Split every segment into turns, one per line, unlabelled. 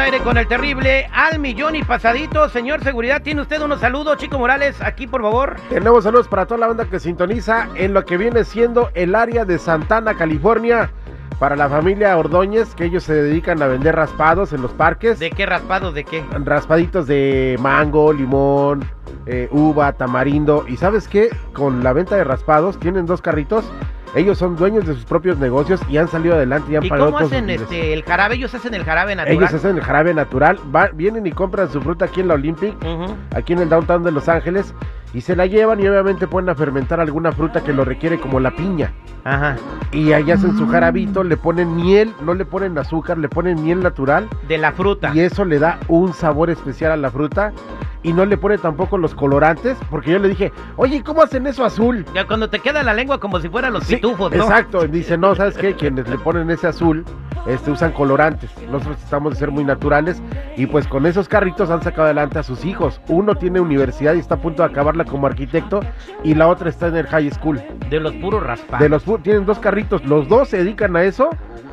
Al aire con el terrible al millón y pasadito. Señor Seguridad, ¿tiene usted unos saludos? Chico Morales, aquí por favor.
Tenemos saludos para toda la banda que sintoniza en lo que viene siendo el área de Santana, California. Para la familia Ordóñez, que ellos se dedican a vender raspados en los parques.
¿De qué raspados? ¿De qué?
Raspaditos de mango, limón, eh, uva, tamarindo. ¿Y sabes qué? Con la venta de raspados, tienen dos carritos ellos son dueños de sus propios negocios y han salido adelante y han
¿Y
pagado
cómo hacen
sus
este, el jarabe? Ellos hacen el jarabe natural.
Ellos hacen el jarabe natural, va- vienen y compran su fruta aquí en la Olympic, aquí en el downtown de Los Ángeles, y se la llevan y obviamente pueden a fermentar alguna fruta que lo requiere, como la piña.
Ajá.
Y ahí hacen su jarabito, le ponen miel, no le ponen azúcar, le ponen miel natural,
De la fruta.
y eso le da un sabor especial a la fruta. Y no le pone tampoco los colorantes, porque yo le dije, oye, ¿cómo hacen eso azul?
Ya cuando te queda la lengua como si fueran los
Sí,
pitufos, ¿no?
Exacto, dice, no, ¿sabes qué? Quienes le ponen ese azul, este, usan colorantes. Nosotros tratamos de ser muy naturales y pues con esos carritos han sacado adelante a sus hijos. Uno tiene universidad y está a punto de acabarla como arquitecto y la otra está en el high school.
De los puros raspados.
De los tienen dos carritos, los dos se dedican a eso.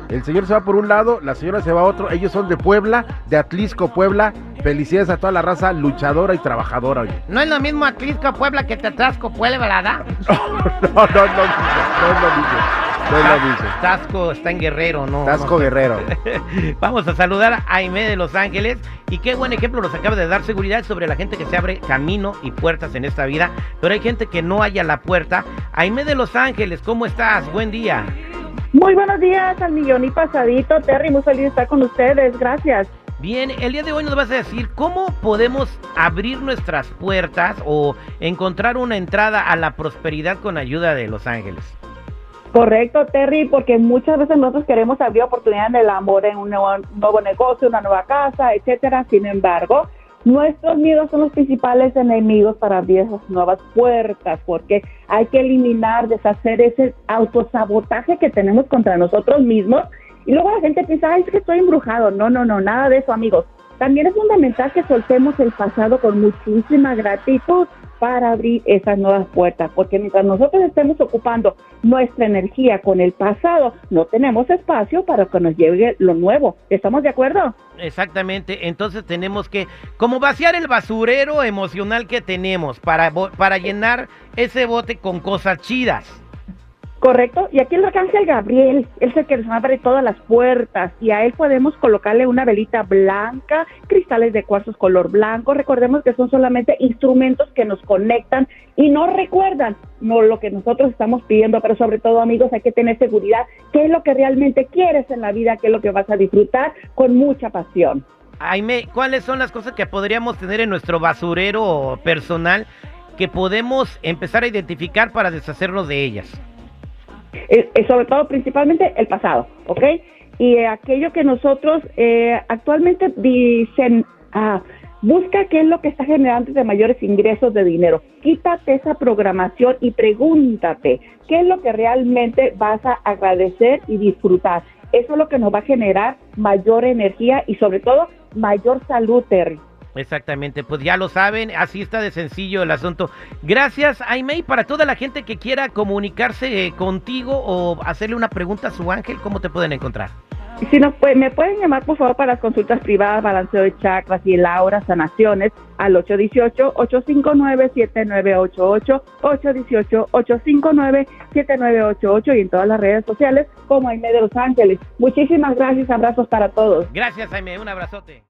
El señor se va por un lado, la señora se va a otro. Ellos son de Puebla, de Atlisco, Puebla. Felicidades a toda la raza luchadora y trabajadora. Oye.
No es lo mismo Atlisco Puebla que Tetrasco Puebla, ¿verdad?
No, no, no, no, no lo mismo. No es lo mismo.
Tasco está en Guerrero, ¿no?
Tasco
no.
Guerrero.
Vamos a saludar a Aime de Los Ángeles. Y qué buen ejemplo nos acaba de dar seguridad sobre la gente que se abre camino y puertas en esta vida. Pero hay gente que no haya la puerta. Aime de Los Ángeles, ¿cómo estás? Buen día.
Muy buenos días al millón y pasadito, Terry, muy feliz de estar con ustedes, gracias.
Bien, el día de hoy nos vas a decir cómo podemos abrir nuestras puertas o encontrar una entrada a la prosperidad con ayuda de Los Ángeles.
Correcto, Terry, porque muchas veces nosotros queremos abrir oportunidad en el amor, en un nuevo, nuevo negocio, una nueva casa, etcétera. Sin embargo, nuestros miedos son los principales enemigos para abrir esas nuevas puertas, porque hay que eliminar, deshacer ese autosabotaje que tenemos contra nosotros mismos. Y luego la gente piensa, ay, es que estoy embrujado. No, no, no, nada de eso, amigos. También es fundamental que soltemos el pasado con muchísima gratitud para abrir esas nuevas puertas, porque mientras nosotros estemos ocupando nuestra energía con el pasado, no tenemos espacio para que nos llegue lo nuevo. ¿Estamos de acuerdo?
Exactamente, entonces tenemos que como vaciar el basurero emocional que tenemos para, para llenar ese bote con cosas chidas.
Correcto. Y aquí el arcángel Gabriel, él es el que nos abre todas las puertas y a él podemos colocarle una velita blanca, cristales de cuarzos color blanco. Recordemos que son solamente instrumentos que nos conectan y nos recuerdan no lo que nosotros estamos pidiendo, pero sobre todo, amigos, hay que tener seguridad. ¿Qué es lo que realmente quieres en la vida? ¿Qué es lo que vas a disfrutar con mucha pasión?
Aime, ¿cuáles son las cosas que podríamos tener en nuestro basurero personal que podemos empezar a identificar para deshacernos de ellas?
Eh, eh, sobre todo principalmente el pasado, ¿ok? Y eh, aquello que nosotros eh, actualmente dicen, ah, busca qué es lo que está generando de mayores ingresos de dinero. Quítate esa programación y pregúntate qué es lo que realmente vas a agradecer y disfrutar. Eso es lo que nos va a generar mayor energía y sobre todo mayor salud, Terry.
Exactamente, pues ya lo saben, así está de sencillo el asunto. Gracias, Aime, y para toda la gente que quiera comunicarse eh, contigo o hacerle una pregunta a su ángel, ¿cómo te pueden encontrar?
Si nos puede- me pueden llamar por favor para las consultas privadas, balanceo de chakras y Laura sanaciones al 818-859-7988, 818-859-7988 y en todas las redes sociales como Aime de Los Ángeles. Muchísimas gracias, abrazos para todos.
Gracias, Aime, un abrazote.